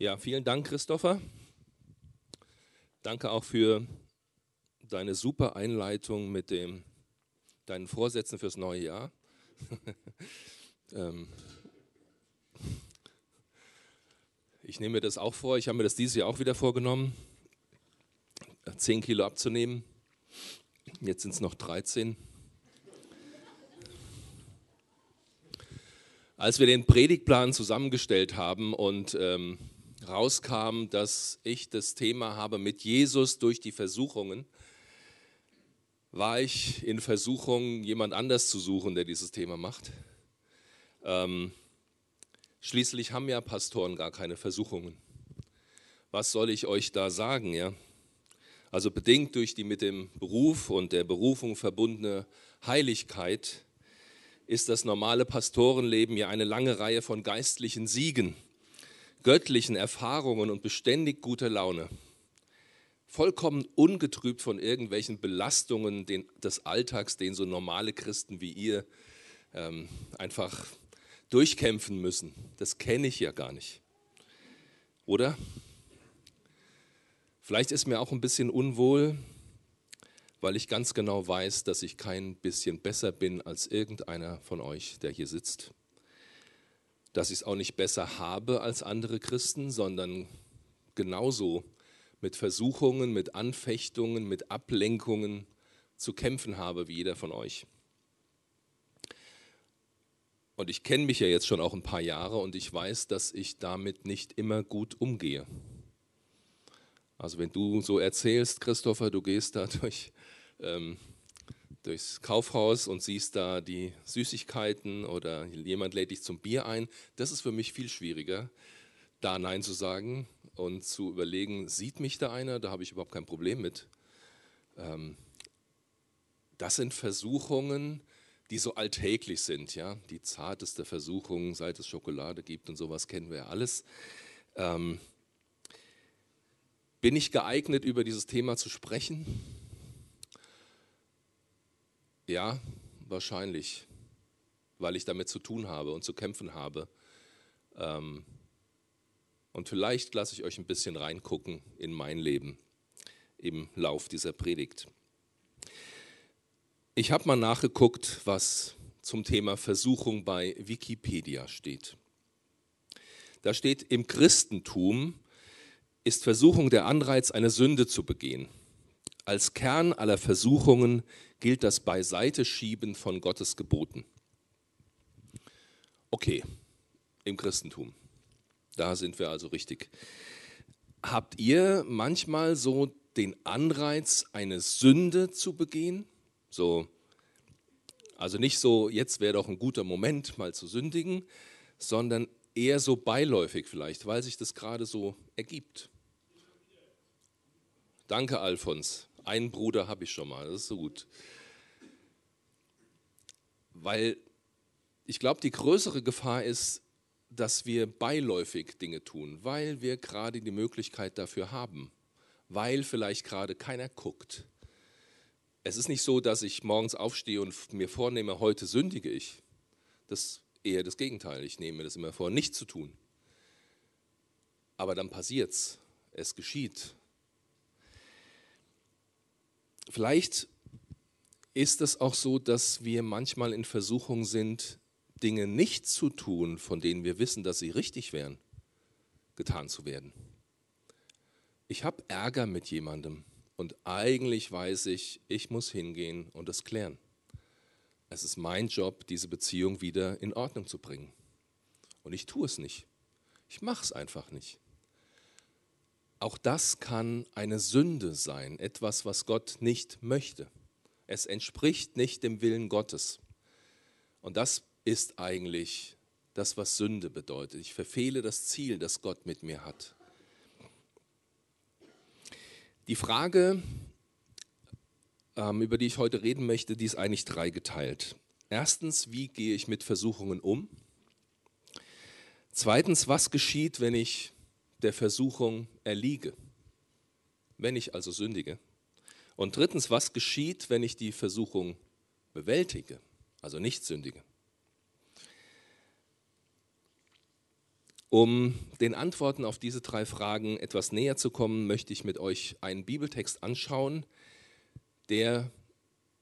Ja, vielen Dank, Christopher. Danke auch für deine super Einleitung mit dem, deinen Vorsätzen fürs neue Jahr. ähm, ich nehme mir das auch vor, ich habe mir das dieses Jahr auch wieder vorgenommen, 10 Kilo abzunehmen. Jetzt sind es noch 13. Als wir den Predigtplan zusammengestellt haben und ähm, rauskam, dass ich das Thema habe mit Jesus durch die Versuchungen, war ich in Versuchung, jemand anders zu suchen, der dieses Thema macht. Ähm, schließlich haben ja Pastoren gar keine Versuchungen. Was soll ich euch da sagen, ja? Also bedingt durch die mit dem Beruf und der Berufung verbundene Heiligkeit ist das normale Pastorenleben ja eine lange Reihe von geistlichen Siegen, göttlichen Erfahrungen und beständig guter Laune. Vollkommen ungetrübt von irgendwelchen Belastungen des Alltags, den so normale Christen wie ihr ähm, einfach durchkämpfen müssen. Das kenne ich ja gar nicht. Oder? Vielleicht ist mir auch ein bisschen unwohl, weil ich ganz genau weiß, dass ich kein bisschen besser bin als irgendeiner von euch, der hier sitzt. Dass ich es auch nicht besser habe als andere Christen, sondern genauso mit Versuchungen, mit Anfechtungen, mit Ablenkungen zu kämpfen habe wie jeder von euch. Und ich kenne mich ja jetzt schon auch ein paar Jahre und ich weiß, dass ich damit nicht immer gut umgehe. Also wenn du so erzählst, Christopher, du gehst da durch, ähm, durchs Kaufhaus und siehst da die Süßigkeiten oder jemand lädt dich zum Bier ein, das ist für mich viel schwieriger, da Nein zu sagen und zu überlegen, sieht mich da einer, da habe ich überhaupt kein Problem mit. Ähm, das sind Versuchungen, die so alltäglich sind, ja, die zarteste Versuchung, seit es Schokolade gibt und sowas kennen wir ja alles. Ähm, bin ich geeignet, über dieses Thema zu sprechen? Ja, wahrscheinlich, weil ich damit zu tun habe und zu kämpfen habe. Ähm, und vielleicht lasse ich euch ein bisschen reingucken in mein Leben im Lauf dieser Predigt. Ich habe mal nachgeguckt, was zum Thema Versuchung bei Wikipedia steht. Da steht im Christentum ist Versuchung der Anreiz, eine Sünde zu begehen. Als Kern aller Versuchungen gilt das Beiseiteschieben von Gottes Geboten. Okay, im Christentum. Da sind wir also richtig. Habt ihr manchmal so den Anreiz, eine Sünde zu begehen? So, also nicht so, jetzt wäre doch ein guter Moment, mal zu sündigen, sondern eher so beiläufig vielleicht, weil sich das gerade so ergibt. Danke, Alfons. Einen Bruder habe ich schon mal, das ist so gut. Weil ich glaube, die größere Gefahr ist, dass wir beiläufig Dinge tun, weil wir gerade die Möglichkeit dafür haben, weil vielleicht gerade keiner guckt. Es ist nicht so, dass ich morgens aufstehe und mir vornehme, heute sündige ich. Das ist eher das Gegenteil. Ich nehme mir das immer vor, nicht zu tun. Aber dann passiert es. Es geschieht. Vielleicht ist es auch so, dass wir manchmal in Versuchung sind, Dinge nicht zu tun, von denen wir wissen, dass sie richtig wären, getan zu werden. Ich habe Ärger mit jemandem und eigentlich weiß ich, ich muss hingehen und es klären. Es ist mein Job, diese Beziehung wieder in Ordnung zu bringen. Und ich tue es nicht. Ich mache es einfach nicht. Auch das kann eine Sünde sein, etwas, was Gott nicht möchte. Es entspricht nicht dem Willen Gottes. Und das ist eigentlich das, was Sünde bedeutet. Ich verfehle das Ziel, das Gott mit mir hat. Die Frage, ähm, über die ich heute reden möchte, die ist eigentlich dreigeteilt. Erstens, wie gehe ich mit Versuchungen um? Zweitens, was geschieht, wenn ich der Versuchung erliege, wenn ich also sündige. Und drittens, was geschieht, wenn ich die Versuchung bewältige, also nicht sündige. Um den Antworten auf diese drei Fragen etwas näher zu kommen, möchte ich mit euch einen Bibeltext anschauen, der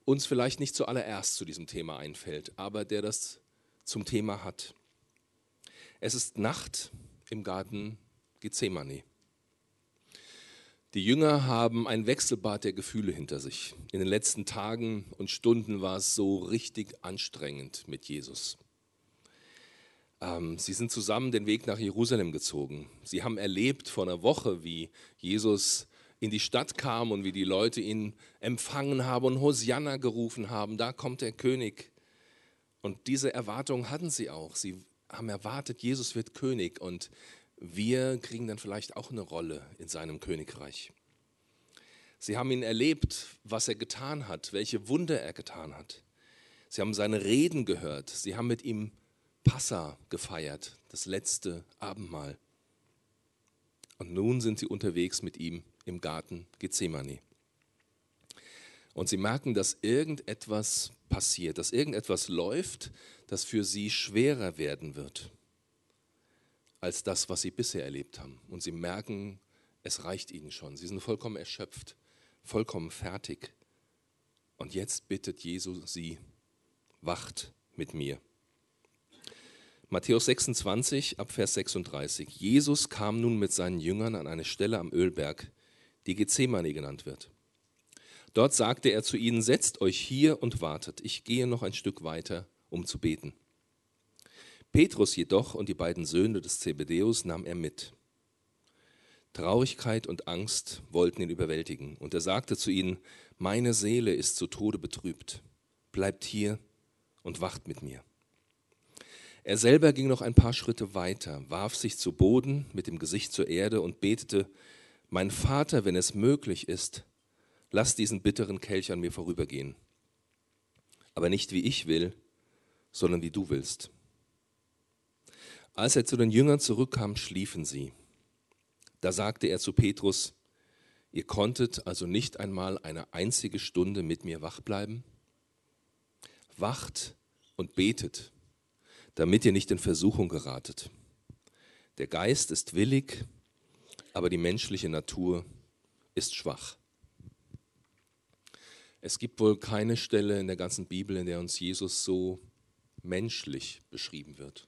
uns vielleicht nicht zuallererst zu diesem Thema einfällt, aber der das zum Thema hat. Es ist Nacht im Garten Gethsemane. Die Jünger haben ein Wechselbad der Gefühle hinter sich. In den letzten Tagen und Stunden war es so richtig anstrengend mit Jesus. Ähm, sie sind zusammen den Weg nach Jerusalem gezogen. Sie haben erlebt vor einer Woche, wie Jesus in die Stadt kam und wie die Leute ihn empfangen haben und Hosianna gerufen haben. Da kommt der König. Und diese Erwartung hatten sie auch. Sie haben erwartet, Jesus wird König und wir kriegen dann vielleicht auch eine Rolle in seinem Königreich. Sie haben ihn erlebt, was er getan hat, welche Wunder er getan hat. Sie haben seine Reden gehört. Sie haben mit ihm Passa gefeiert, das letzte Abendmahl. Und nun sind sie unterwegs mit ihm im Garten Gethsemane. Und sie merken, dass irgendetwas passiert, dass irgendetwas läuft, das für sie schwerer werden wird als das, was sie bisher erlebt haben. Und sie merken, es reicht ihnen schon. Sie sind vollkommen erschöpft, vollkommen fertig. Und jetzt bittet Jesus sie, wacht mit mir. Matthäus 26 ab Vers 36. Jesus kam nun mit seinen Jüngern an eine Stelle am Ölberg, die Gethsemane genannt wird. Dort sagte er zu ihnen, setzt euch hier und wartet, ich gehe noch ein Stück weiter, um zu beten. Petrus jedoch und die beiden Söhne des Zebedeus nahm er mit. Traurigkeit und Angst wollten ihn überwältigen, und er sagte zu ihnen, meine Seele ist zu Tode betrübt, bleibt hier und wacht mit mir. Er selber ging noch ein paar Schritte weiter, warf sich zu Boden mit dem Gesicht zur Erde und betete, Mein Vater, wenn es möglich ist, lass diesen bitteren Kelch an mir vorübergehen. Aber nicht wie ich will, sondern wie du willst. Als er zu den Jüngern zurückkam, schliefen sie. Da sagte er zu Petrus, Ihr konntet also nicht einmal eine einzige Stunde mit mir wach bleiben? Wacht und betet damit ihr nicht in Versuchung geratet. Der Geist ist willig, aber die menschliche Natur ist schwach. Es gibt wohl keine Stelle in der ganzen Bibel, in der uns Jesus so menschlich beschrieben wird.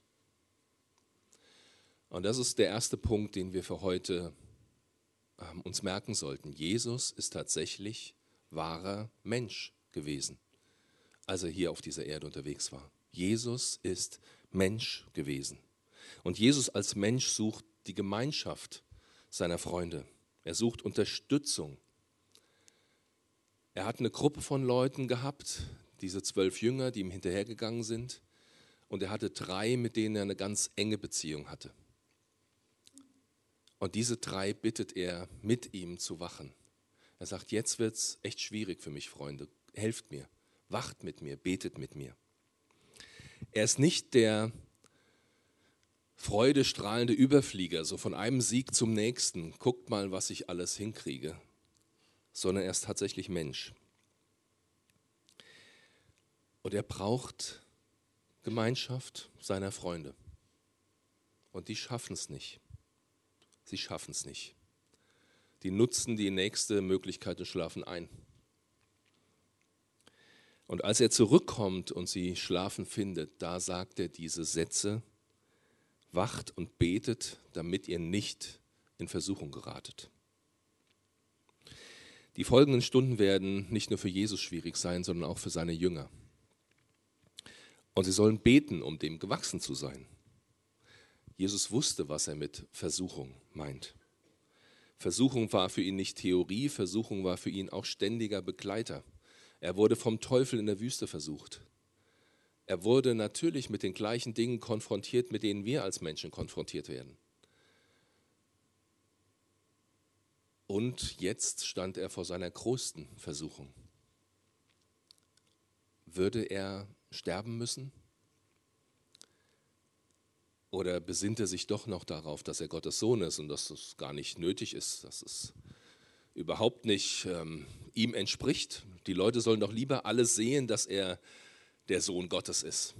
Und das ist der erste Punkt, den wir für heute ähm, uns merken sollten. Jesus ist tatsächlich wahrer Mensch gewesen, als er hier auf dieser Erde unterwegs war. Jesus ist Mensch gewesen. Und Jesus als Mensch sucht die Gemeinschaft seiner Freunde. Er sucht Unterstützung. Er hat eine Gruppe von Leuten gehabt, diese zwölf Jünger, die ihm hinterhergegangen sind. Und er hatte drei, mit denen er eine ganz enge Beziehung hatte. Und diese drei bittet er, mit ihm zu wachen. Er sagt, jetzt wird es echt schwierig für mich, Freunde. Helft mir, wacht mit mir, betet mit mir. Er ist nicht der freudestrahlende Überflieger, so von einem Sieg zum nächsten, guckt mal, was ich alles hinkriege, sondern er ist tatsächlich Mensch. Und er braucht Gemeinschaft seiner Freunde. Und die schaffen es nicht. Sie schaffen es nicht. Die nutzen die nächste Möglichkeit und schlafen ein. Und als er zurückkommt und sie schlafen findet, da sagt er diese Sätze, wacht und betet, damit ihr nicht in Versuchung geratet. Die folgenden Stunden werden nicht nur für Jesus schwierig sein, sondern auch für seine Jünger. Und sie sollen beten, um dem gewachsen zu sein. Jesus wusste, was er mit Versuchung meint. Versuchung war für ihn nicht Theorie, Versuchung war für ihn auch ständiger Begleiter. Er wurde vom Teufel in der Wüste versucht. Er wurde natürlich mit den gleichen Dingen konfrontiert, mit denen wir als Menschen konfrontiert werden. Und jetzt stand er vor seiner größten Versuchung. Würde er sterben müssen? Oder besinnt er sich doch noch darauf, dass er Gottes Sohn ist und dass es gar nicht nötig ist, dass es überhaupt nicht ähm, ihm entspricht. Die Leute sollen doch lieber alle sehen, dass er der Sohn Gottes ist.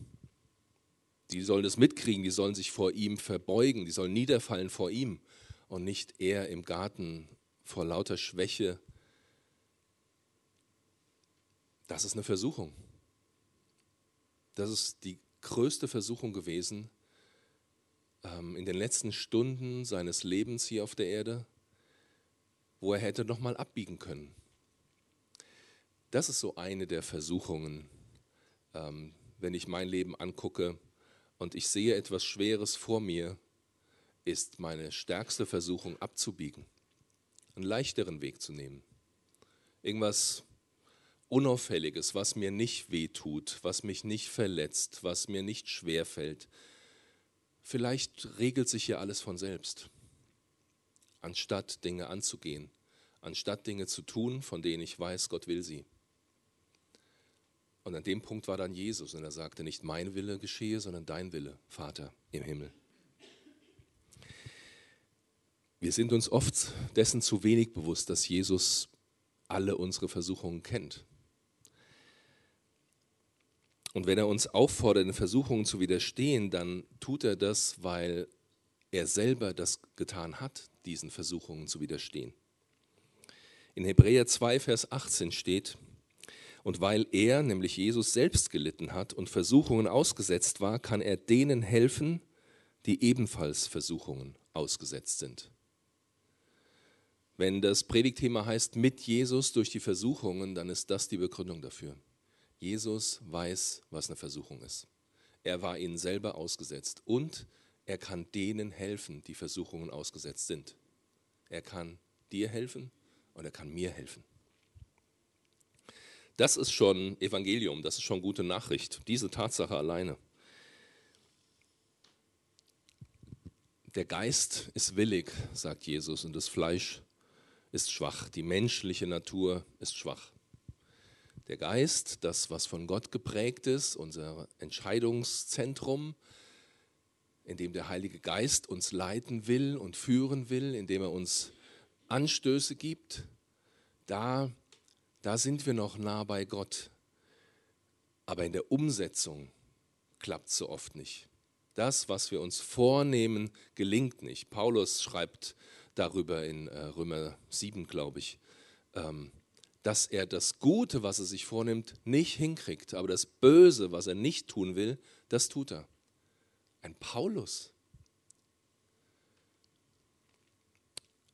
die sollen das mitkriegen, die sollen sich vor ihm verbeugen, die sollen niederfallen vor ihm und nicht er im Garten vor lauter Schwäche. Das ist eine Versuchung. Das ist die größte Versuchung gewesen in den letzten Stunden seines Lebens hier auf der Erde, wo er hätte nochmal abbiegen können. Das ist so eine der Versuchungen, ähm, wenn ich mein Leben angucke und ich sehe etwas Schweres vor mir, ist meine stärkste Versuchung abzubiegen, einen leichteren Weg zu nehmen. Irgendwas Unauffälliges, was mir nicht wehtut, was mich nicht verletzt, was mir nicht schwerfällt. Vielleicht regelt sich hier alles von selbst, anstatt Dinge anzugehen, anstatt Dinge zu tun, von denen ich weiß, Gott will sie. Und an dem Punkt war dann Jesus und er sagte, nicht mein Wille geschehe, sondern dein Wille, Vater im Himmel. Wir sind uns oft dessen zu wenig bewusst, dass Jesus alle unsere Versuchungen kennt. Und wenn er uns auffordert, den Versuchungen zu widerstehen, dann tut er das, weil er selber das getan hat, diesen Versuchungen zu widerstehen. In Hebräer 2, Vers 18 steht, und weil er, nämlich Jesus, selbst gelitten hat und Versuchungen ausgesetzt war, kann er denen helfen, die ebenfalls Versuchungen ausgesetzt sind. Wenn das Predigtthema heißt mit Jesus durch die Versuchungen, dann ist das die Begründung dafür. Jesus weiß, was eine Versuchung ist. Er war ihnen selber ausgesetzt und er kann denen helfen, die Versuchungen ausgesetzt sind. Er kann dir helfen und er kann mir helfen. Das ist schon Evangelium, das ist schon gute Nachricht, diese Tatsache alleine. Der Geist ist willig, sagt Jesus, und das Fleisch ist schwach. Die menschliche Natur ist schwach. Der Geist, das, was von Gott geprägt ist, unser Entscheidungszentrum, in dem der Heilige Geist uns leiten will und führen will, indem er uns Anstöße gibt, da da sind wir noch nah bei Gott. Aber in der Umsetzung klappt es so oft nicht. Das, was wir uns vornehmen, gelingt nicht. Paulus schreibt darüber in äh, Römer 7, glaube ich, ähm, dass er das Gute, was er sich vornimmt, nicht hinkriegt. Aber das Böse, was er nicht tun will, das tut er. Ein Paulus.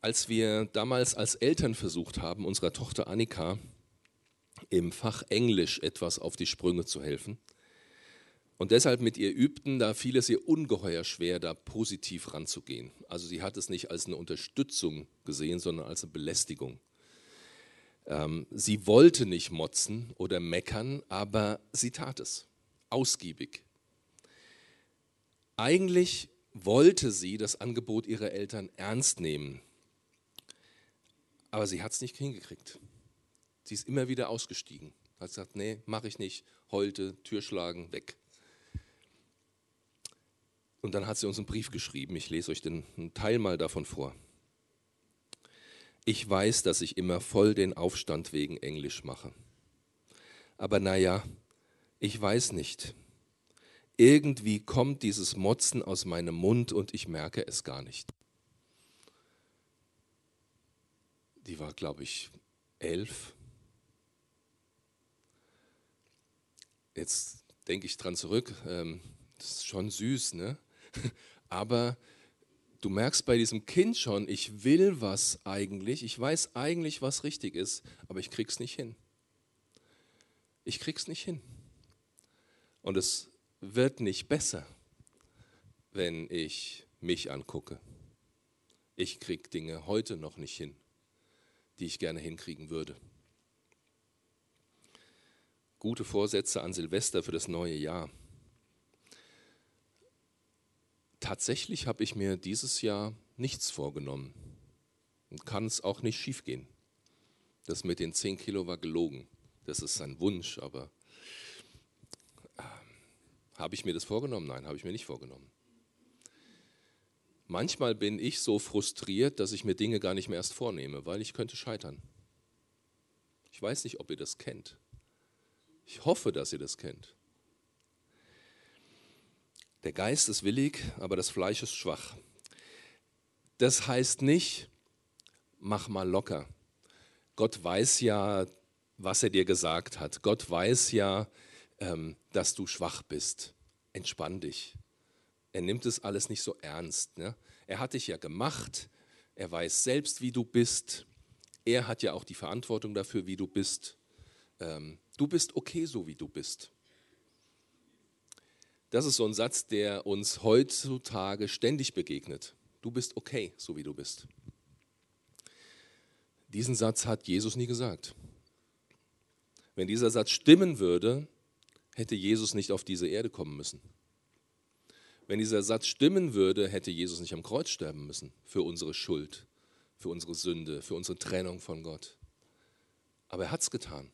Als wir damals als Eltern versucht haben, unserer Tochter Annika im Fach Englisch etwas auf die Sprünge zu helfen. Und deshalb mit ihr übten, da fiel es ihr ungeheuer schwer, da positiv ranzugehen. Also sie hat es nicht als eine Unterstützung gesehen, sondern als eine Belästigung. Ähm, sie wollte nicht motzen oder meckern, aber sie tat es, ausgiebig. Eigentlich wollte sie das Angebot ihrer Eltern ernst nehmen, aber sie hat es nicht hingekriegt. Sie ist immer wieder ausgestiegen. Hat gesagt, nee, mache ich nicht. Heulte, Tür schlagen, weg. Und dann hat sie uns einen Brief geschrieben. Ich lese euch den, einen Teil mal davon vor. Ich weiß, dass ich immer voll den Aufstand wegen Englisch mache. Aber naja, ich weiß nicht. Irgendwie kommt dieses Motzen aus meinem Mund und ich merke es gar nicht. Die war, glaube ich, elf jetzt denke ich dran zurück, ähm, das ist schon süß, ne? Aber du merkst bei diesem Kind schon, ich will was eigentlich, ich weiß eigentlich, was richtig ist, aber ich krieg's nicht hin. Ich krieg's nicht hin. Und es wird nicht besser, wenn ich mich angucke. Ich krieg Dinge heute noch nicht hin, die ich gerne hinkriegen würde gute Vorsätze an Silvester für das neue Jahr. Tatsächlich habe ich mir dieses Jahr nichts vorgenommen und kann es auch nicht schiefgehen. Das mit den 10 Kilo war gelogen. Das ist ein Wunsch, aber äh, habe ich mir das vorgenommen? Nein, habe ich mir nicht vorgenommen. Manchmal bin ich so frustriert, dass ich mir Dinge gar nicht mehr erst vornehme, weil ich könnte scheitern. Ich weiß nicht, ob ihr das kennt. Ich hoffe, dass ihr das kennt. Der Geist ist willig, aber das Fleisch ist schwach. Das heißt nicht, mach mal locker. Gott weiß ja, was er dir gesagt hat. Gott weiß ja, ähm, dass du schwach bist. Entspann dich. Er nimmt es alles nicht so ernst. Ne? Er hat dich ja gemacht. Er weiß selbst, wie du bist. Er hat ja auch die Verantwortung dafür, wie du bist. Ähm, du bist okay, so wie du bist. Das ist so ein Satz, der uns heutzutage ständig begegnet. Du bist okay, so wie du bist. Diesen Satz hat Jesus nie gesagt. Wenn dieser Satz stimmen würde, hätte Jesus nicht auf diese Erde kommen müssen. Wenn dieser Satz stimmen würde, hätte Jesus nicht am Kreuz sterben müssen für unsere Schuld, für unsere Sünde, für unsere Trennung von Gott. Aber er hat es getan,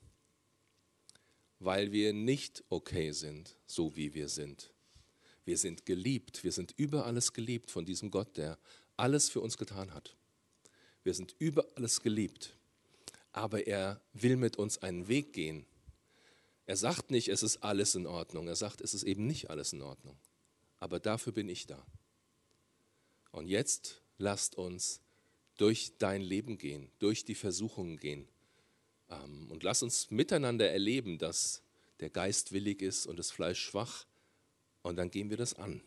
weil wir nicht okay sind, so wie wir sind. Wir sind geliebt, wir sind über alles geliebt von diesem Gott, der alles für uns getan hat. Wir sind über alles geliebt, aber er will mit uns einen Weg gehen. Er sagt nicht, es ist alles in Ordnung, er sagt, es ist eben nicht alles in Ordnung. Aber dafür bin ich da. Und jetzt lasst uns durch dein Leben gehen, durch die Versuchungen gehen. Ähm, und lass uns miteinander erleben, dass der Geist willig ist und das Fleisch schwach und dann gehen wir das an.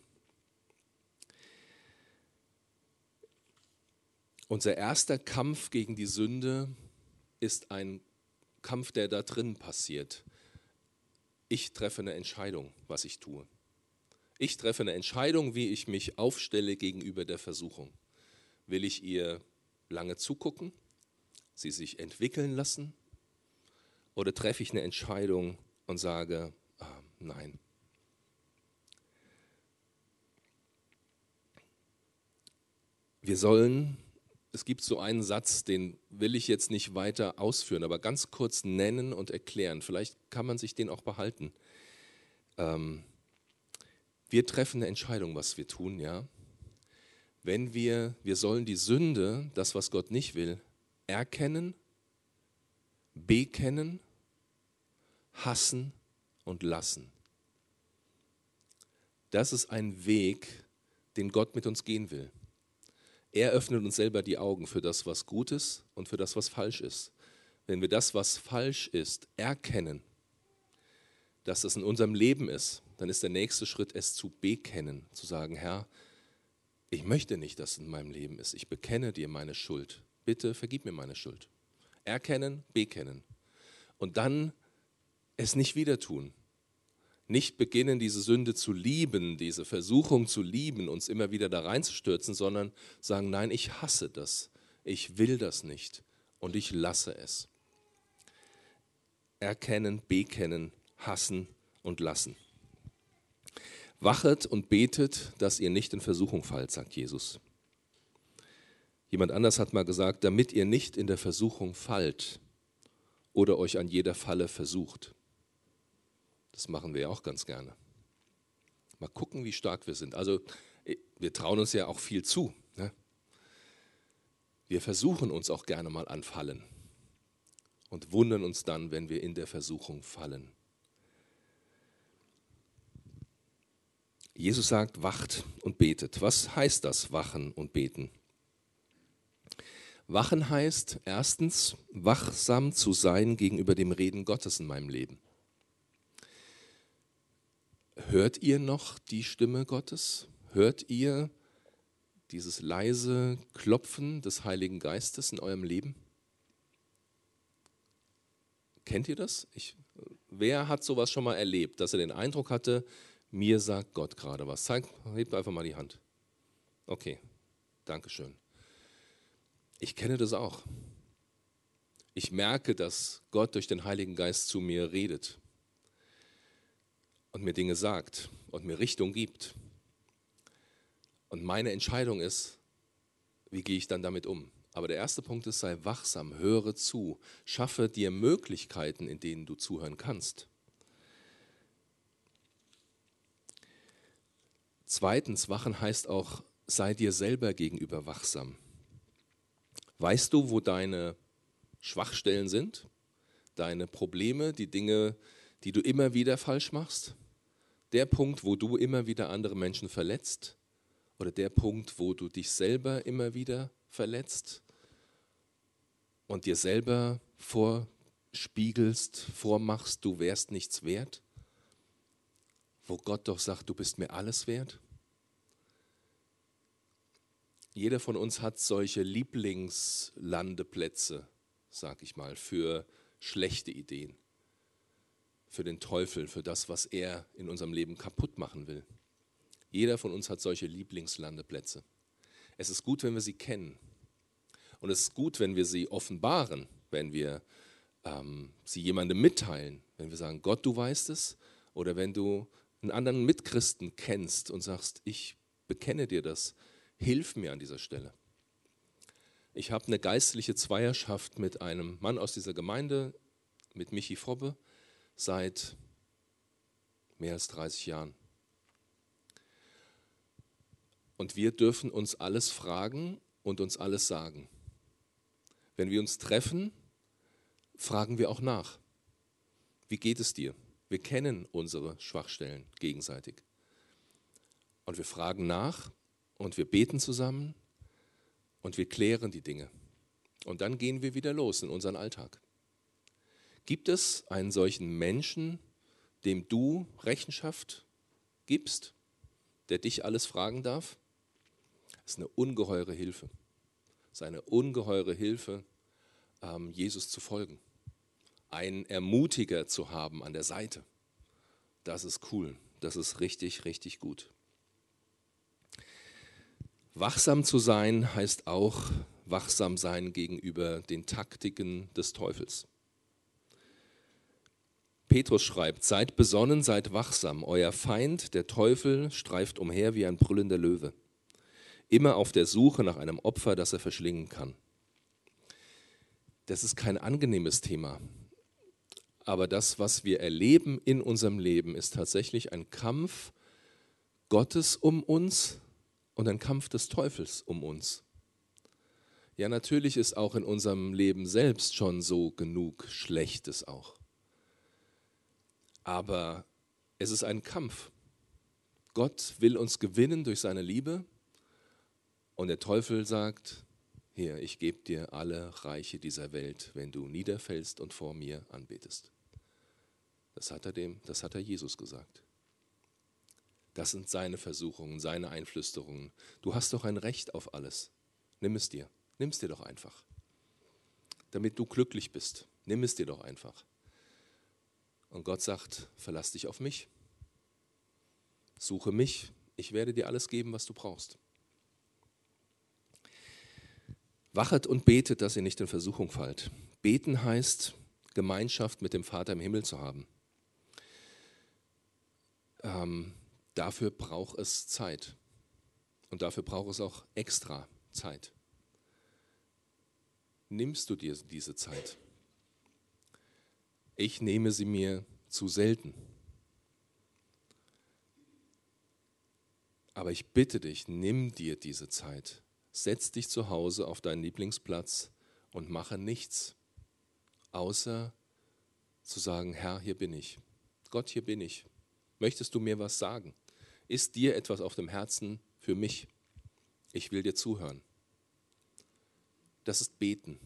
Unser erster Kampf gegen die Sünde ist ein Kampf, der da drin passiert. Ich treffe eine Entscheidung, was ich tue. Ich treffe eine Entscheidung, wie ich mich aufstelle gegenüber der Versuchung. Will ich ihr lange zugucken, sie sich entwickeln lassen? Oder treffe ich eine Entscheidung und sage, ah, nein, Wir sollen, es gibt so einen Satz, den will ich jetzt nicht weiter ausführen, aber ganz kurz nennen und erklären. Vielleicht kann man sich den auch behalten. Ähm, wir treffen eine Entscheidung, was wir tun, ja. Wenn wir, wir sollen die Sünde, das, was Gott nicht will, erkennen, bekennen, hassen und lassen. Das ist ein Weg, den Gott mit uns gehen will. Er öffnet uns selber die Augen für das, was gut ist und für das, was falsch ist. Wenn wir das, was falsch ist, erkennen, dass das in unserem Leben ist, dann ist der nächste Schritt, es zu bekennen, zu sagen, Herr, ich möchte nicht, dass es in meinem Leben ist. Ich bekenne dir meine Schuld. Bitte vergib mir meine Schuld. Erkennen, bekennen. Und dann es nicht wieder tun nicht beginnen, diese Sünde zu lieben, diese Versuchung zu lieben, uns immer wieder da reinzustürzen, sondern sagen, nein, ich hasse das, ich will das nicht und ich lasse es. Erkennen, bekennen, hassen und lassen. Wachet und betet, dass ihr nicht in Versuchung fallt, sagt Jesus. Jemand anders hat mal gesagt, damit ihr nicht in der Versuchung fallt oder euch an jeder Falle versucht. Das machen wir ja auch ganz gerne. Mal gucken, wie stark wir sind. Also wir trauen uns ja auch viel zu. Ne? Wir versuchen uns auch gerne mal anfallen und wundern uns dann, wenn wir in der Versuchung fallen. Jesus sagt, wacht und betet. Was heißt das, wachen und beten? Wachen heißt erstens, wachsam zu sein gegenüber dem Reden Gottes in meinem Leben. Hört ihr noch die Stimme Gottes? Hört ihr dieses leise Klopfen des Heiligen Geistes in eurem Leben? Kennt ihr das? Ich, wer hat sowas schon mal erlebt, dass er den Eindruck hatte, mir sagt Gott gerade was? Zeig, hebt einfach mal die Hand. Okay, Dankeschön. Ich kenne das auch. Ich merke, dass Gott durch den Heiligen Geist zu mir redet und mir Dinge sagt und mir Richtung gibt. Und meine Entscheidung ist, wie gehe ich dann damit um? Aber der erste Punkt ist, sei wachsam, höre zu, schaffe dir Möglichkeiten, in denen du zuhören kannst. Zweitens, wachen heißt auch, sei dir selber gegenüber wachsam. Weißt du, wo deine Schwachstellen sind, deine Probleme, die Dinge, die du immer wieder falsch machst? Der Punkt, wo du immer wieder andere Menschen verletzt? Oder der Punkt, wo du dich selber immer wieder verletzt und dir selber vorspiegelst, vormachst, du wärst nichts wert, wo Gott doch sagt, du bist mir alles wert? Jeder von uns hat solche Lieblingslandeplätze, sag ich mal, für schlechte Ideen, für den Teufel, für das, was er in unserem Leben kaputt machen will. Jeder von uns hat solche Lieblingslandeplätze. Es ist gut, wenn wir sie kennen. Und es ist gut, wenn wir sie offenbaren, wenn wir ähm, sie jemandem mitteilen, wenn wir sagen, Gott, du weißt es, oder wenn du einen anderen Mitchristen kennst und sagst, ich bekenne dir das, hilf mir an dieser Stelle. Ich habe eine geistliche Zweierschaft mit einem Mann aus dieser Gemeinde, mit Michi Frobbe, seit mehr als 30 Jahren. Und wir dürfen uns alles fragen und uns alles sagen. Wenn wir uns treffen, fragen wir auch nach. Wie geht es dir? Wir kennen unsere Schwachstellen gegenseitig. Und wir fragen nach und wir beten zusammen und wir klären die Dinge. Und dann gehen wir wieder los in unseren Alltag. Gibt es einen solchen Menschen, dem du Rechenschaft gibst, der dich alles fragen darf? Das ist eine ungeheure Hilfe. Das ist eine ungeheure Hilfe, ähm, Jesus zu folgen. Einen Ermutiger zu haben an der Seite. Das ist cool. Das ist richtig, richtig gut. Wachsam zu sein heißt auch wachsam sein gegenüber den Taktiken des Teufels. Petrus schreibt, seid besonnen, seid wachsam. Euer Feind, der Teufel, streift umher wie ein brüllender Löwe, immer auf der Suche nach einem Opfer, das er verschlingen kann. Das ist kein angenehmes Thema, aber das, was wir erleben in unserem Leben, ist tatsächlich ein Kampf Gottes um uns und ein Kampf des Teufels um uns. Ja, natürlich ist auch in unserem Leben selbst schon so genug Schlechtes auch. Aber es ist ein Kampf. Gott will uns gewinnen durch seine Liebe und der Teufel sagt, hier, ich gebe dir alle Reiche dieser Welt, wenn du niederfällst und vor mir anbetest. Das hat er dem, das hat er Jesus gesagt. Das sind seine Versuchungen, seine Einflüsterungen. Du hast doch ein Recht auf alles. Nimm es dir. Nimm es dir doch einfach. Damit du glücklich bist. Nimm es dir doch einfach. Und Gott sagt, verlass dich auf mich. Suche mich. Ich werde dir alles geben, was du brauchst. Wachet und betet, dass ihr nicht in Versuchung fallt. Beten heißt, Gemeinschaft mit dem Vater im Himmel zu haben. Ähm, dafür braucht es Zeit. Und dafür braucht es auch extra Zeit. Nimmst du dir diese Zeit? Ich nehme sie mir zu selten. Aber ich bitte dich, nimm dir diese Zeit. Setz dich zu Hause auf deinen Lieblingsplatz und mache nichts, außer zu sagen, Herr, hier bin ich. Gott, hier bin ich. Möchtest du mir was sagen? Ist dir etwas auf dem Herzen für mich? Ich will dir zuhören. Das ist beten.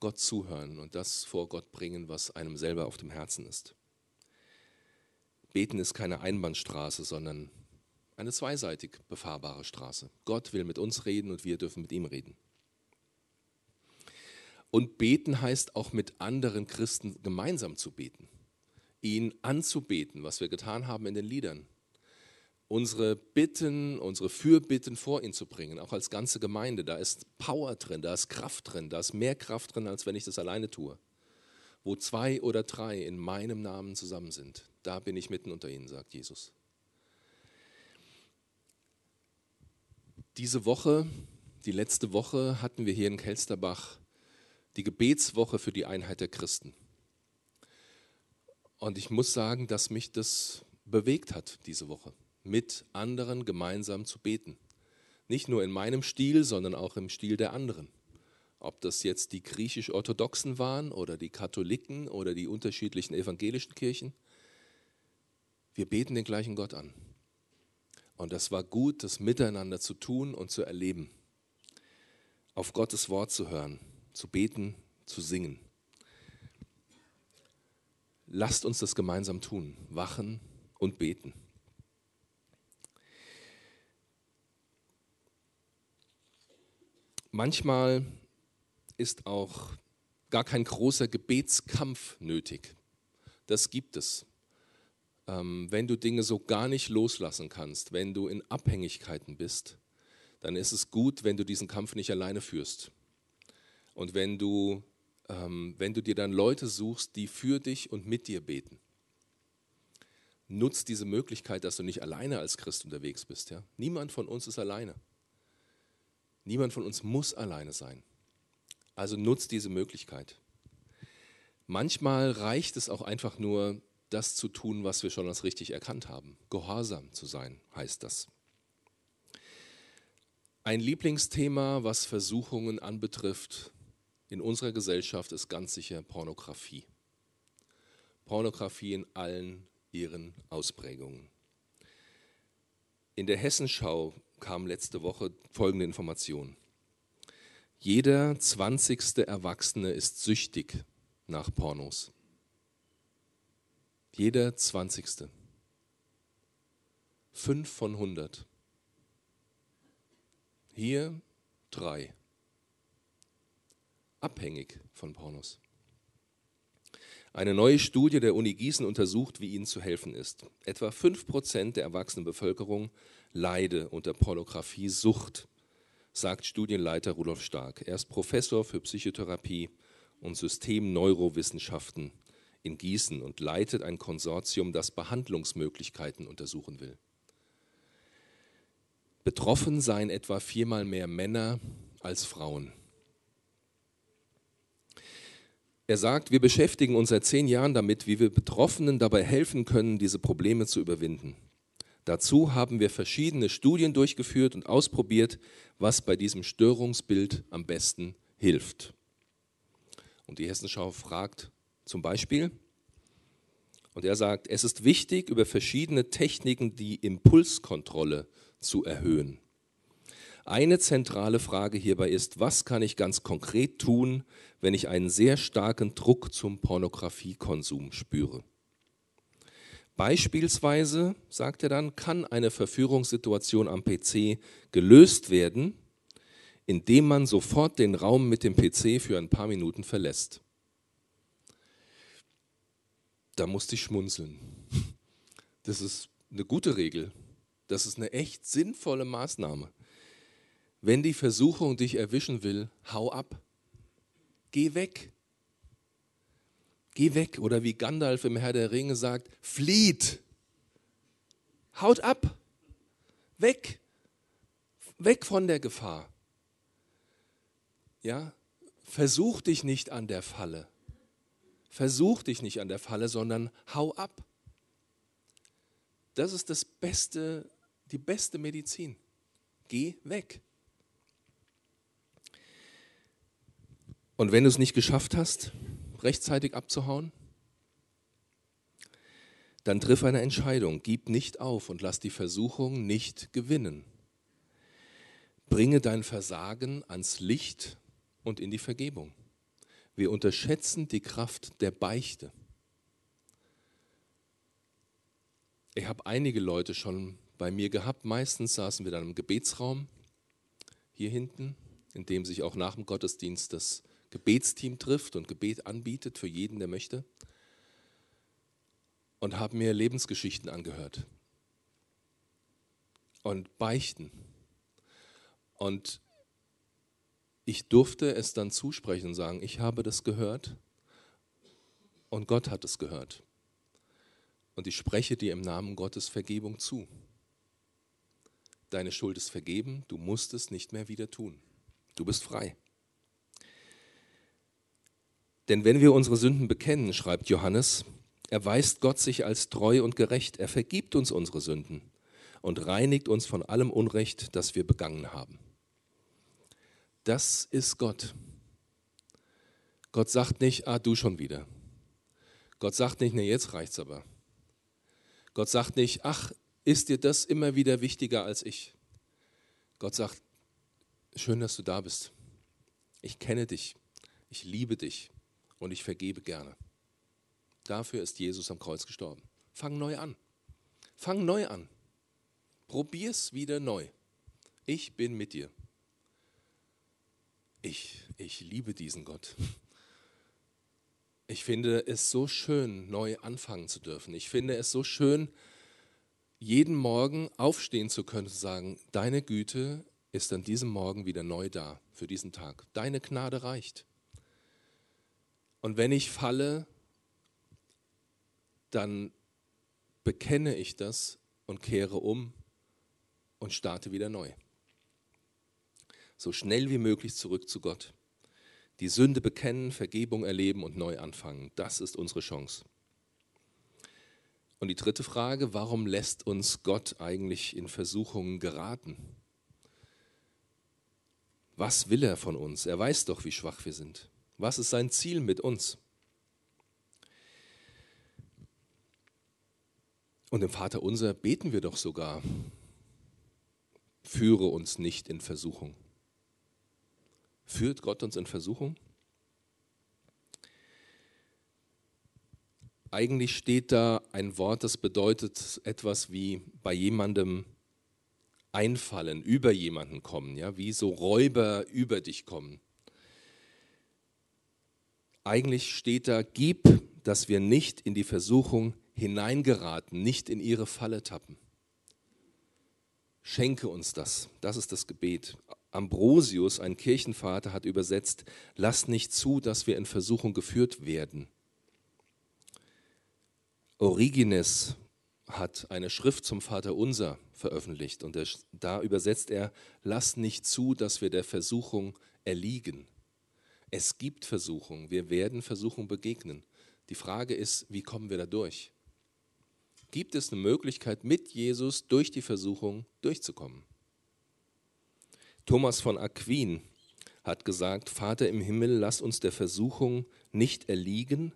Gott zuhören und das vor Gott bringen, was einem selber auf dem Herzen ist. Beten ist keine Einbahnstraße, sondern eine zweiseitig befahrbare Straße. Gott will mit uns reden und wir dürfen mit ihm reden. Und beten heißt auch mit anderen Christen gemeinsam zu beten, ihn anzubeten, was wir getan haben in den Liedern unsere Bitten, unsere Fürbitten vor ihn zu bringen, auch als ganze Gemeinde. Da ist Power drin, da ist Kraft drin, da ist mehr Kraft drin, als wenn ich das alleine tue. Wo zwei oder drei in meinem Namen zusammen sind, da bin ich mitten unter ihnen, sagt Jesus. Diese Woche, die letzte Woche, hatten wir hier in Kelsterbach die Gebetswoche für die Einheit der Christen. Und ich muss sagen, dass mich das bewegt hat diese Woche mit anderen gemeinsam zu beten. Nicht nur in meinem Stil, sondern auch im Stil der anderen. Ob das jetzt die griechisch-orthodoxen waren oder die Katholiken oder die unterschiedlichen evangelischen Kirchen. Wir beten den gleichen Gott an. Und das war gut, das miteinander zu tun und zu erleben. Auf Gottes Wort zu hören, zu beten, zu singen. Lasst uns das gemeinsam tun, wachen und beten. Manchmal ist auch gar kein großer Gebetskampf nötig. Das gibt es. Ähm, wenn du Dinge so gar nicht loslassen kannst, wenn du in Abhängigkeiten bist, dann ist es gut, wenn du diesen Kampf nicht alleine führst. Und wenn du, ähm, wenn du dir dann Leute suchst, die für dich und mit dir beten. Nutz diese Möglichkeit, dass du nicht alleine als Christ unterwegs bist. Ja? Niemand von uns ist alleine. Niemand von uns muss alleine sein. Also nutzt diese Möglichkeit. Manchmal reicht es auch einfach nur, das zu tun, was wir schon als richtig erkannt haben. Gehorsam zu sein, heißt das. Ein Lieblingsthema, was Versuchungen anbetrifft in unserer Gesellschaft, ist ganz sicher Pornografie. Pornografie in allen ihren Ausprägungen. In der Hessenschau kam letzte Woche folgende Information. Jeder zwanzigste Erwachsene ist süchtig nach Pornos. Jeder zwanzigste. Fünf von hundert. Hier drei. Abhängig von Pornos. Eine neue Studie der Uni Gießen untersucht, wie ihnen zu helfen ist. Etwa 5% der erwachsenen Bevölkerung leide unter Pornografie-Sucht, sagt Studienleiter Rudolf Stark. Er ist Professor für Psychotherapie und Systemneurowissenschaften in Gießen und leitet ein Konsortium, das Behandlungsmöglichkeiten untersuchen will. Betroffen seien etwa viermal mehr Männer als Frauen. Er sagt, wir beschäftigen uns seit zehn Jahren damit, wie wir Betroffenen dabei helfen können, diese Probleme zu überwinden. Dazu haben wir verschiedene Studien durchgeführt und ausprobiert, was bei diesem Störungsbild am besten hilft. Und die Hessenschau fragt zum Beispiel, und er sagt, es ist wichtig, über verschiedene Techniken die Impulskontrolle zu erhöhen. Eine zentrale Frage hierbei ist, was kann ich ganz konkret tun, wenn ich einen sehr starken Druck zum Pornografiekonsum spüre? Beispielsweise, sagt er dann, kann eine Verführungssituation am PC gelöst werden, indem man sofort den Raum mit dem PC für ein paar Minuten verlässt. Da musste ich schmunzeln. Das ist eine gute Regel. Das ist eine echt sinnvolle Maßnahme. Wenn die Versuchung dich erwischen will, hau ab. Geh weg. Geh weg. Oder wie Gandalf im Herr der Ringe sagt, flieht. Haut ab. Weg. Weg von der Gefahr. Ja, versuch dich nicht an der Falle. Versuch dich nicht an der Falle, sondern hau ab. Das ist das beste, die beste Medizin. Geh weg. Und wenn du es nicht geschafft hast, rechtzeitig abzuhauen, dann triff eine Entscheidung, gib nicht auf und lass die Versuchung nicht gewinnen. Bringe dein Versagen ans Licht und in die Vergebung. Wir unterschätzen die Kraft der Beichte. Ich habe einige Leute schon bei mir gehabt. Meistens saßen wir dann im Gebetsraum hier hinten, in dem sich auch nach dem Gottesdienst das Gebetsteam trifft und Gebet anbietet für jeden, der möchte. Und haben mir Lebensgeschichten angehört. Und beichten. Und ich durfte es dann zusprechen und sagen, ich habe das gehört und Gott hat es gehört. Und ich spreche dir im Namen Gottes Vergebung zu. Deine Schuld ist vergeben, du musst es nicht mehr wieder tun. Du bist frei. Denn wenn wir unsere Sünden bekennen, schreibt Johannes, erweist Gott sich als treu und gerecht. Er vergibt uns unsere Sünden und reinigt uns von allem Unrecht, das wir begangen haben. Das ist Gott. Gott sagt nicht, ah, du schon wieder. Gott sagt nicht, nee, jetzt reicht's aber. Gott sagt nicht, ach, ist dir das immer wieder wichtiger als ich? Gott sagt, schön, dass du da bist. Ich kenne dich, ich liebe dich und ich vergebe gerne. Dafür ist Jesus am Kreuz gestorben. Fang neu an. Fang neu an. Probier's wieder neu. Ich bin mit dir. Ich, ich liebe diesen Gott. Ich finde es so schön, neu anfangen zu dürfen. Ich finde es so schön, jeden Morgen aufstehen zu können und zu sagen, deine Güte ist an diesem Morgen wieder neu da für diesen Tag. Deine Gnade reicht. Und wenn ich falle, dann bekenne ich das und kehre um und starte wieder neu. So schnell wie möglich zurück zu Gott die Sünde bekennen, Vergebung erleben und neu anfangen. Das ist unsere Chance. Und die dritte Frage, warum lässt uns Gott eigentlich in Versuchungen geraten? Was will er von uns? Er weiß doch, wie schwach wir sind. Was ist sein Ziel mit uns? Und im Vater unser beten wir doch sogar, führe uns nicht in Versuchung. Führt Gott uns in Versuchung? Eigentlich steht da ein Wort, das bedeutet etwas wie bei jemandem einfallen, über jemanden kommen, ja, wie so Räuber über dich kommen. Eigentlich steht da, gib, dass wir nicht in die Versuchung hineingeraten, nicht in ihre Falle tappen. Schenke uns das. Das ist das Gebet. Ambrosius, ein Kirchenvater, hat übersetzt, lass nicht zu, dass wir in Versuchung geführt werden. Origenes hat eine Schrift zum Vater Unser veröffentlicht und da übersetzt er, lass nicht zu, dass wir der Versuchung erliegen. Es gibt Versuchung, wir werden Versuchung begegnen. Die Frage ist, wie kommen wir da durch? Gibt es eine Möglichkeit, mit Jesus durch die Versuchung durchzukommen? Thomas von Aquin hat gesagt, Vater im Himmel, lass uns der Versuchung nicht erliegen,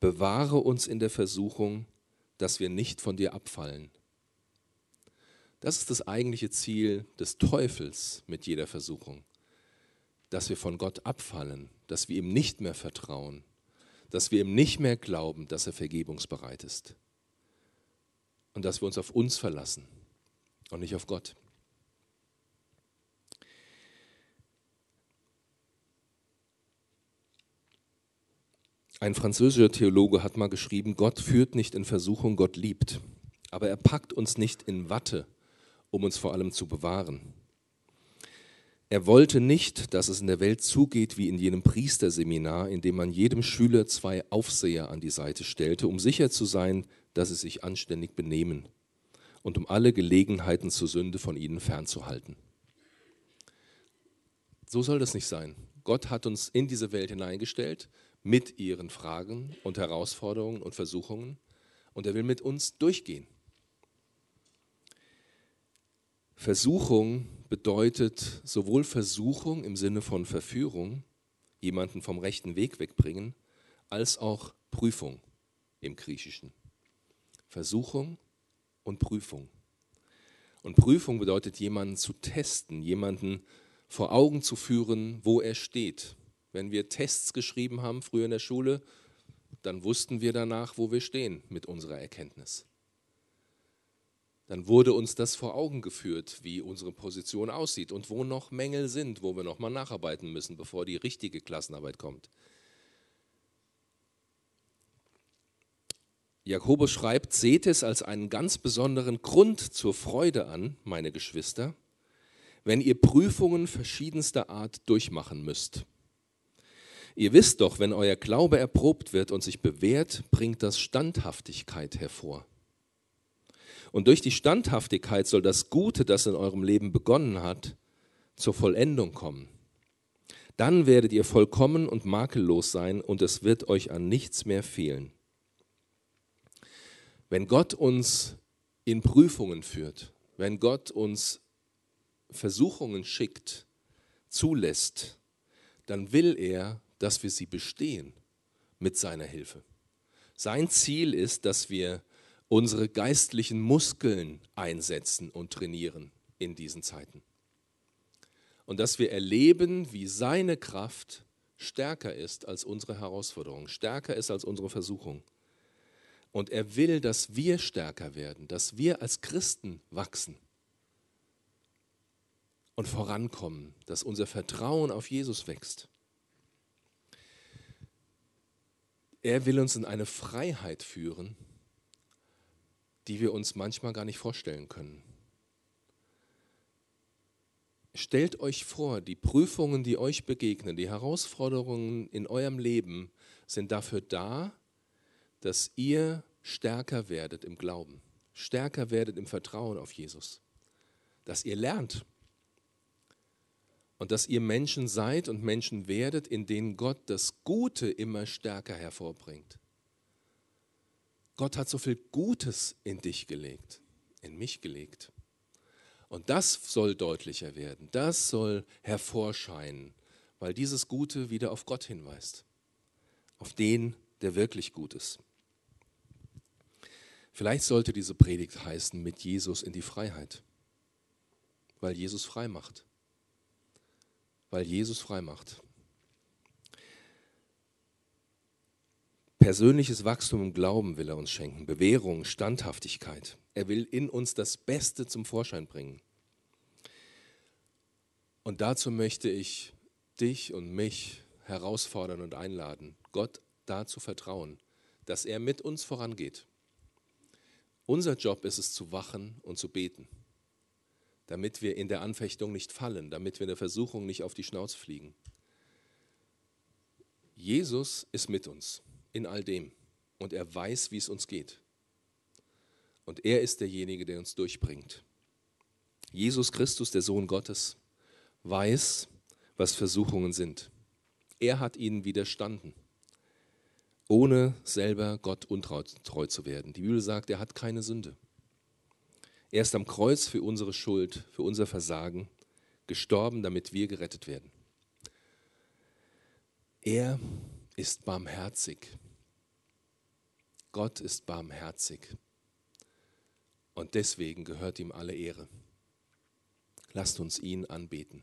bewahre uns in der Versuchung, dass wir nicht von dir abfallen. Das ist das eigentliche Ziel des Teufels mit jeder Versuchung, dass wir von Gott abfallen, dass wir ihm nicht mehr vertrauen, dass wir ihm nicht mehr glauben, dass er vergebungsbereit ist und dass wir uns auf uns verlassen und nicht auf Gott. Ein französischer Theologe hat mal geschrieben, Gott führt nicht in Versuchung, Gott liebt. Aber er packt uns nicht in Watte, um uns vor allem zu bewahren. Er wollte nicht, dass es in der Welt zugeht wie in jenem Priesterseminar, in dem man jedem Schüler zwei Aufseher an die Seite stellte, um sicher zu sein, dass sie sich anständig benehmen und um alle Gelegenheiten zur Sünde von ihnen fernzuhalten. So soll das nicht sein. Gott hat uns in diese Welt hineingestellt mit ihren Fragen und Herausforderungen und Versuchungen und er will mit uns durchgehen. Versuchung bedeutet sowohl Versuchung im Sinne von Verführung, jemanden vom rechten Weg wegbringen, als auch Prüfung im Griechischen. Versuchung und Prüfung. Und Prüfung bedeutet, jemanden zu testen, jemanden vor Augen zu führen, wo er steht, wenn wir Tests geschrieben haben früher in der Schule, dann wussten wir danach, wo wir stehen mit unserer Erkenntnis. Dann wurde uns das vor Augen geführt, wie unsere Position aussieht und wo noch Mängel sind, wo wir nochmal nacharbeiten müssen, bevor die richtige Klassenarbeit kommt. Jakobus schreibt, seht es als einen ganz besonderen Grund zur Freude an, meine Geschwister, wenn ihr Prüfungen verschiedenster Art durchmachen müsst Ihr wisst doch, wenn euer Glaube erprobt wird und sich bewährt, bringt das Standhaftigkeit hervor. Und durch die Standhaftigkeit soll das Gute, das in eurem Leben begonnen hat, zur Vollendung kommen. Dann werdet ihr vollkommen und makellos sein und es wird euch an nichts mehr fehlen. Wenn Gott uns in Prüfungen führt, wenn Gott uns Versuchungen schickt, zulässt, dann will er, dass wir sie bestehen mit seiner Hilfe. Sein Ziel ist, dass wir unsere geistlichen Muskeln einsetzen und trainieren in diesen Zeiten. Und dass wir erleben, wie seine Kraft stärker ist als unsere Herausforderung, stärker ist als unsere Versuchung. Und er will, dass wir stärker werden, dass wir als Christen wachsen und vorankommen, dass unser Vertrauen auf Jesus wächst. Er will uns in eine Freiheit führen, die wir uns manchmal gar nicht vorstellen können. Stellt euch vor, die Prüfungen, die euch begegnen, die Herausforderungen in eurem Leben sind dafür da, dass ihr stärker werdet im Glauben, stärker werdet im Vertrauen auf Jesus, dass ihr lernt und dass ihr Menschen seid und Menschen werdet, in denen Gott das Gute immer stärker hervorbringt. Gott hat so viel Gutes in dich gelegt, in mich gelegt. Und das soll deutlicher werden, das soll hervorscheinen, weil dieses Gute wieder auf Gott hinweist, auf den, der wirklich gut ist. Vielleicht sollte diese Predigt heißen, mit Jesus in die Freiheit, weil Jesus frei macht. Weil Jesus frei macht. Persönliches Wachstum im Glauben will er uns schenken, Bewährung, Standhaftigkeit. Er will in uns das Beste zum Vorschein bringen. Und dazu möchte ich dich und mich herausfordern und einladen, Gott dazu vertrauen, dass er mit uns vorangeht unser Job ist es zu wachen und zu beten, damit wir in der Anfechtung nicht fallen, damit wir in der Versuchung nicht auf die Schnauze fliegen. Jesus ist mit uns in all dem und er weiß, wie es uns geht. Und er ist derjenige, der uns durchbringt. Jesus Christus, der Sohn Gottes, weiß, was Versuchungen sind. Er hat ihnen widerstanden ohne selber Gott untreu zu werden. Die Bibel sagt, er hat keine Sünde. Er ist am Kreuz für unsere Schuld, für unser Versagen gestorben, damit wir gerettet werden. Er ist barmherzig. Gott ist barmherzig. Und deswegen gehört ihm alle Ehre. Lasst uns ihn anbeten.